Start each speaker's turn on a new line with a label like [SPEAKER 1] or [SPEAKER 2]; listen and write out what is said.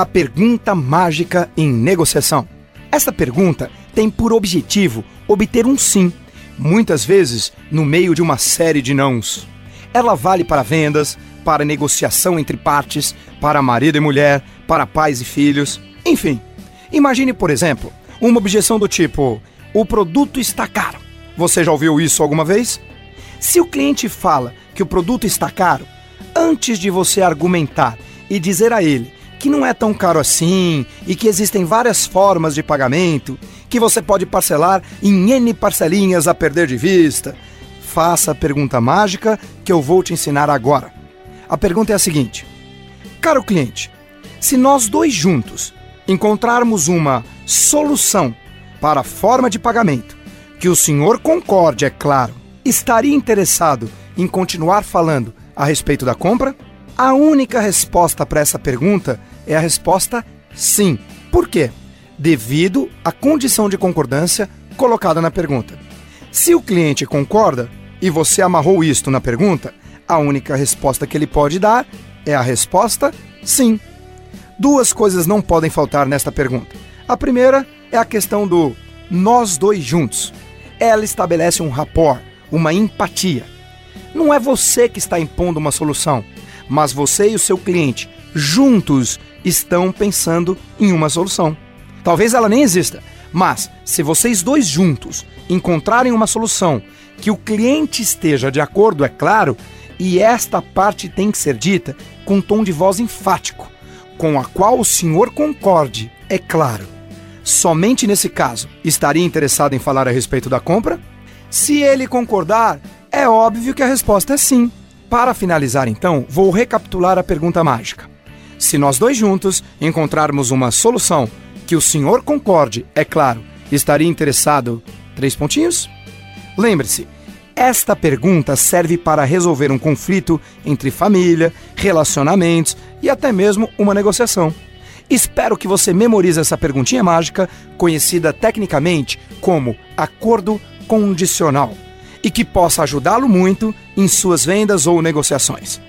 [SPEAKER 1] a pergunta mágica em negociação. Esta pergunta tem por objetivo obter um sim, muitas vezes no meio de uma série de nãos. Ela vale para vendas, para negociação entre partes, para marido e mulher, para pais e filhos, enfim. Imagine, por exemplo, uma objeção do tipo: o produto está caro. Você já ouviu isso alguma vez? Se o cliente fala que o produto está caro, antes de você argumentar e dizer a ele que não é tão caro assim e que existem várias formas de pagamento, que você pode parcelar em N parcelinhas a perder de vista, faça a pergunta mágica que eu vou te ensinar agora. A pergunta é a seguinte: Caro cliente, se nós dois juntos encontrarmos uma solução para a forma de pagamento, que o senhor concorde, é claro, estaria interessado em continuar falando a respeito da compra? A única resposta para essa pergunta é a resposta sim. Por quê? Devido à condição de concordância colocada na pergunta. Se o cliente concorda e você amarrou isto na pergunta, a única resposta que ele pode dar é a resposta sim. Duas coisas não podem faltar nesta pergunta. A primeira é a questão do nós dois juntos. Ela estabelece um rapport, uma empatia. Não é você que está impondo uma solução, mas você e o seu cliente juntos estão pensando em uma solução. Talvez ela nem exista, mas se vocês dois juntos encontrarem uma solução que o cliente esteja de acordo, é claro, e esta parte tem que ser dita com tom de voz enfático, com a qual o senhor concorde, é claro. Somente nesse caso estaria interessado em falar a respeito da compra? Se ele concordar, é óbvio que a resposta é sim. Para finalizar, então, vou recapitular a pergunta mágica. Se nós dois juntos encontrarmos uma solução que o senhor concorde, é claro, estaria interessado? Três pontinhos? Lembre-se, esta pergunta serve para resolver um conflito entre família, relacionamentos e até mesmo uma negociação. Espero que você memorize essa perguntinha mágica, conhecida tecnicamente como acordo condicional e que possa ajudá-lo muito em suas vendas ou negociações.